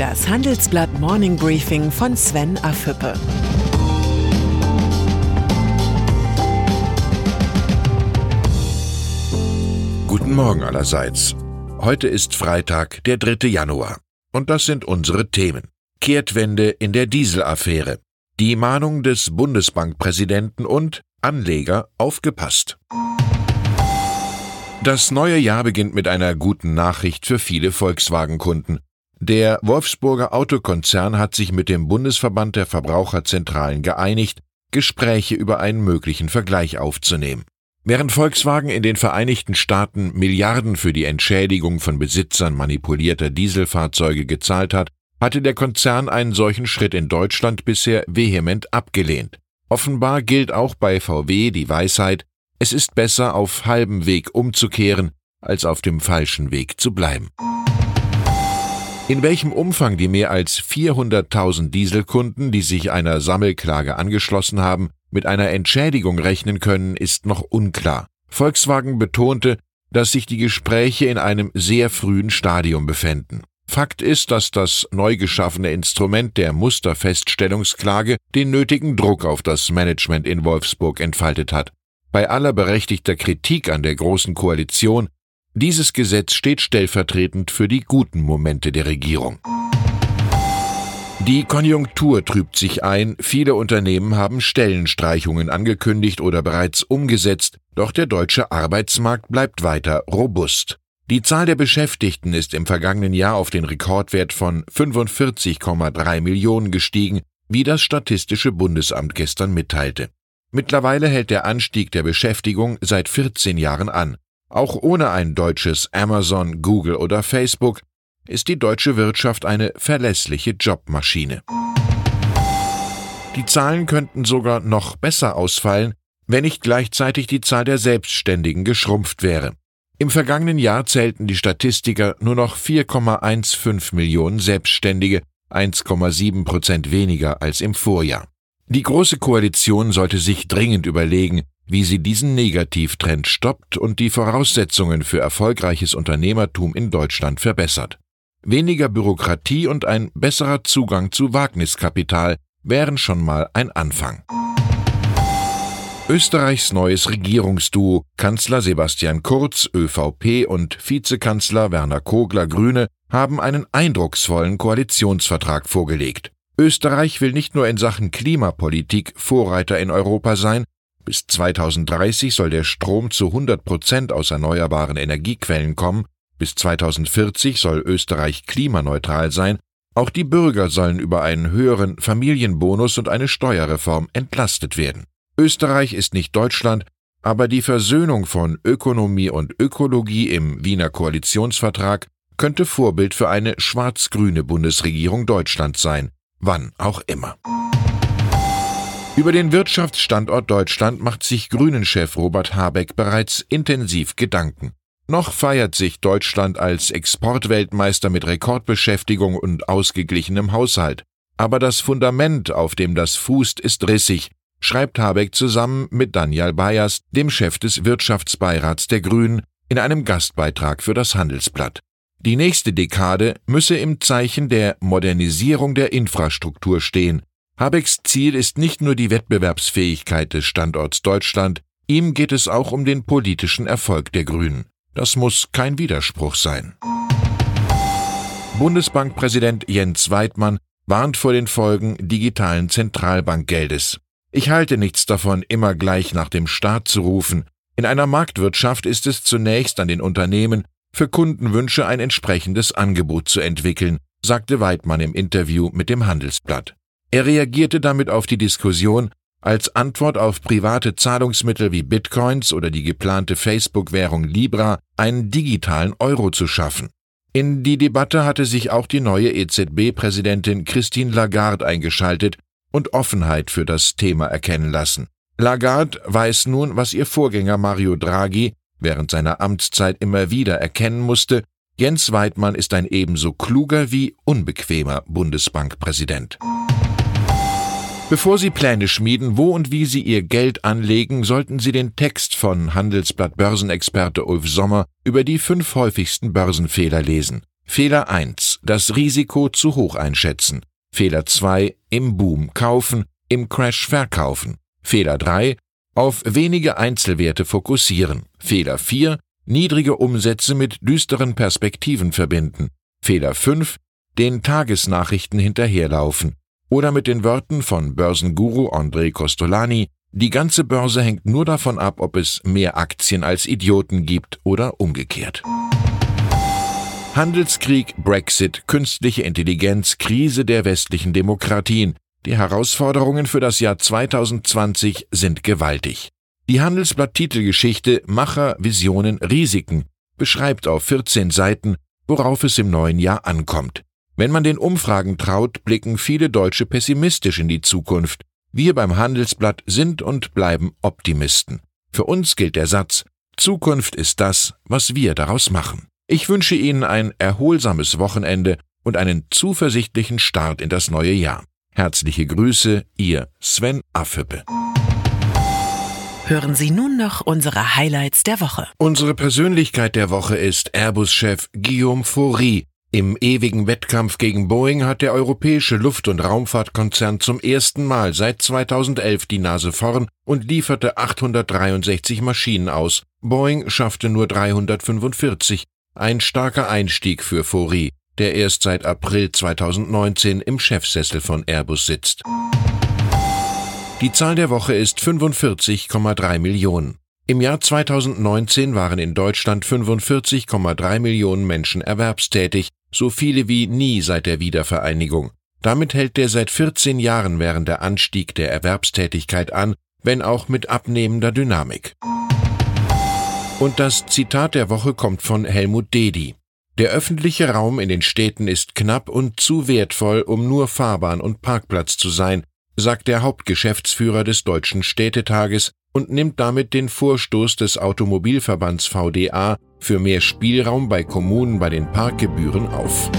Das Handelsblatt Morning Briefing von Sven Afüppe. Guten Morgen allerseits. Heute ist Freitag, der 3. Januar. Und das sind unsere Themen. Kehrtwende in der Dieselaffäre. Die Mahnung des Bundesbankpräsidenten und Anleger aufgepasst. Das neue Jahr beginnt mit einer guten Nachricht für viele Volkswagen-Kunden. Der Wolfsburger Autokonzern hat sich mit dem Bundesverband der Verbraucherzentralen geeinigt, Gespräche über einen möglichen Vergleich aufzunehmen. Während Volkswagen in den Vereinigten Staaten Milliarden für die Entschädigung von Besitzern manipulierter Dieselfahrzeuge gezahlt hat, hatte der Konzern einen solchen Schritt in Deutschland bisher vehement abgelehnt. Offenbar gilt auch bei VW die Weisheit, es ist besser auf halbem Weg umzukehren, als auf dem falschen Weg zu bleiben. In welchem Umfang die mehr als 400.000 Dieselkunden, die sich einer Sammelklage angeschlossen haben, mit einer Entschädigung rechnen können, ist noch unklar. Volkswagen betonte, dass sich die Gespräche in einem sehr frühen Stadium befänden. Fakt ist, dass das neu geschaffene Instrument der Musterfeststellungsklage den nötigen Druck auf das Management in Wolfsburg entfaltet hat. Bei aller berechtigter Kritik an der Großen Koalition dieses Gesetz steht stellvertretend für die guten Momente der Regierung. Die Konjunktur trübt sich ein, viele Unternehmen haben Stellenstreichungen angekündigt oder bereits umgesetzt, doch der deutsche Arbeitsmarkt bleibt weiter robust. Die Zahl der Beschäftigten ist im vergangenen Jahr auf den Rekordwert von 45,3 Millionen gestiegen, wie das Statistische Bundesamt gestern mitteilte. Mittlerweile hält der Anstieg der Beschäftigung seit 14 Jahren an. Auch ohne ein deutsches Amazon, Google oder Facebook ist die deutsche Wirtschaft eine verlässliche Jobmaschine. Die Zahlen könnten sogar noch besser ausfallen, wenn nicht gleichzeitig die Zahl der Selbstständigen geschrumpft wäre. Im vergangenen Jahr zählten die Statistiker nur noch 4,15 Millionen Selbstständige, 1,7 Prozent weniger als im Vorjahr. Die Große Koalition sollte sich dringend überlegen, wie sie diesen Negativtrend stoppt und die Voraussetzungen für erfolgreiches Unternehmertum in Deutschland verbessert. Weniger Bürokratie und ein besserer Zugang zu Wagniskapital wären schon mal ein Anfang. Österreichs neues Regierungsduo Kanzler Sebastian Kurz ÖVP und Vizekanzler Werner Kogler Grüne haben einen eindrucksvollen Koalitionsvertrag vorgelegt. Österreich will nicht nur in Sachen Klimapolitik Vorreiter in Europa sein, bis 2030 soll der Strom zu 100 Prozent aus erneuerbaren Energiequellen kommen, bis 2040 soll Österreich klimaneutral sein, auch die Bürger sollen über einen höheren Familienbonus und eine Steuerreform entlastet werden. Österreich ist nicht Deutschland, aber die Versöhnung von Ökonomie und Ökologie im Wiener Koalitionsvertrag könnte Vorbild für eine schwarz-grüne Bundesregierung Deutschlands sein, wann auch immer. Über den Wirtschaftsstandort Deutschland macht sich Grünen-Chef Robert Habeck bereits intensiv Gedanken. Noch feiert sich Deutschland als Exportweltmeister mit Rekordbeschäftigung und ausgeglichenem Haushalt. Aber das Fundament, auf dem das fußt, ist rissig, schreibt Habeck zusammen mit Daniel Bayers, dem Chef des Wirtschaftsbeirats der Grünen, in einem Gastbeitrag für das Handelsblatt. Die nächste Dekade müsse im Zeichen der Modernisierung der Infrastruktur stehen, Habecks Ziel ist nicht nur die Wettbewerbsfähigkeit des Standorts Deutschland, ihm geht es auch um den politischen Erfolg der Grünen. Das muss kein Widerspruch sein. Bundesbankpräsident Jens Weidmann warnt vor den Folgen digitalen Zentralbankgeldes. Ich halte nichts davon, immer gleich nach dem Staat zu rufen. In einer Marktwirtschaft ist es zunächst an den Unternehmen, für Kundenwünsche ein entsprechendes Angebot zu entwickeln, sagte Weidmann im Interview mit dem Handelsblatt. Er reagierte damit auf die Diskussion, als Antwort auf private Zahlungsmittel wie Bitcoins oder die geplante Facebook-Währung Libra einen digitalen Euro zu schaffen. In die Debatte hatte sich auch die neue EZB-Präsidentin Christine Lagarde eingeschaltet und Offenheit für das Thema erkennen lassen. Lagarde weiß nun, was ihr Vorgänger Mario Draghi während seiner Amtszeit immer wieder erkennen musste, Jens Weidmann ist ein ebenso kluger wie unbequemer Bundesbankpräsident. Bevor Sie Pläne schmieden, wo und wie Sie Ihr Geld anlegen, sollten Sie den Text von Handelsblatt Börsenexperte Ulf Sommer über die fünf häufigsten Börsenfehler lesen. Fehler 1. das Risiko zu hoch einschätzen. Fehler 2, im Boom kaufen, im Crash verkaufen. Fehler 3, auf wenige Einzelwerte fokussieren. Fehler 4, niedrige Umsätze mit düsteren Perspektiven verbinden. Fehler 5, den Tagesnachrichten hinterherlaufen. Oder mit den Worten von Börsenguru André Costolani, die ganze Börse hängt nur davon ab, ob es mehr Aktien als Idioten gibt oder umgekehrt. Handelskrieg, Brexit, künstliche Intelligenz, Krise der westlichen Demokratien. Die Herausforderungen für das Jahr 2020 sind gewaltig. Die Handelsblatt-Titelgeschichte Macher, Visionen, Risiken beschreibt auf 14 Seiten, worauf es im neuen Jahr ankommt. Wenn man den Umfragen traut, blicken viele Deutsche pessimistisch in die Zukunft. Wir beim Handelsblatt sind und bleiben Optimisten. Für uns gilt der Satz, Zukunft ist das, was wir daraus machen. Ich wünsche Ihnen ein erholsames Wochenende und einen zuversichtlichen Start in das neue Jahr. Herzliche Grüße, Ihr Sven Affüppe. Hören Sie nun noch unsere Highlights der Woche. Unsere Persönlichkeit der Woche ist Airbus-Chef Guillaume Faury, im ewigen Wettkampf gegen Boeing hat der europäische Luft- und Raumfahrtkonzern zum ersten Mal seit 2011 die Nase vorn und lieferte 863 Maschinen aus. Boeing schaffte nur 345. Ein starker Einstieg für Faury, der erst seit April 2019 im Chefsessel von Airbus sitzt. Die Zahl der Woche ist 45,3 Millionen. Im Jahr 2019 waren in Deutschland 45,3 Millionen Menschen erwerbstätig, so viele wie nie seit der Wiedervereinigung. Damit hält der seit 14 Jahren währende Anstieg der Erwerbstätigkeit an, wenn auch mit abnehmender Dynamik. Und das Zitat der Woche kommt von Helmut Dedi. Der öffentliche Raum in den Städten ist knapp und zu wertvoll, um nur Fahrbahn und Parkplatz zu sein, sagt der Hauptgeschäftsführer des Deutschen Städtetages und nimmt damit den Vorstoß des Automobilverbands VDA für mehr Spielraum bei Kommunen bei den Parkgebühren auf.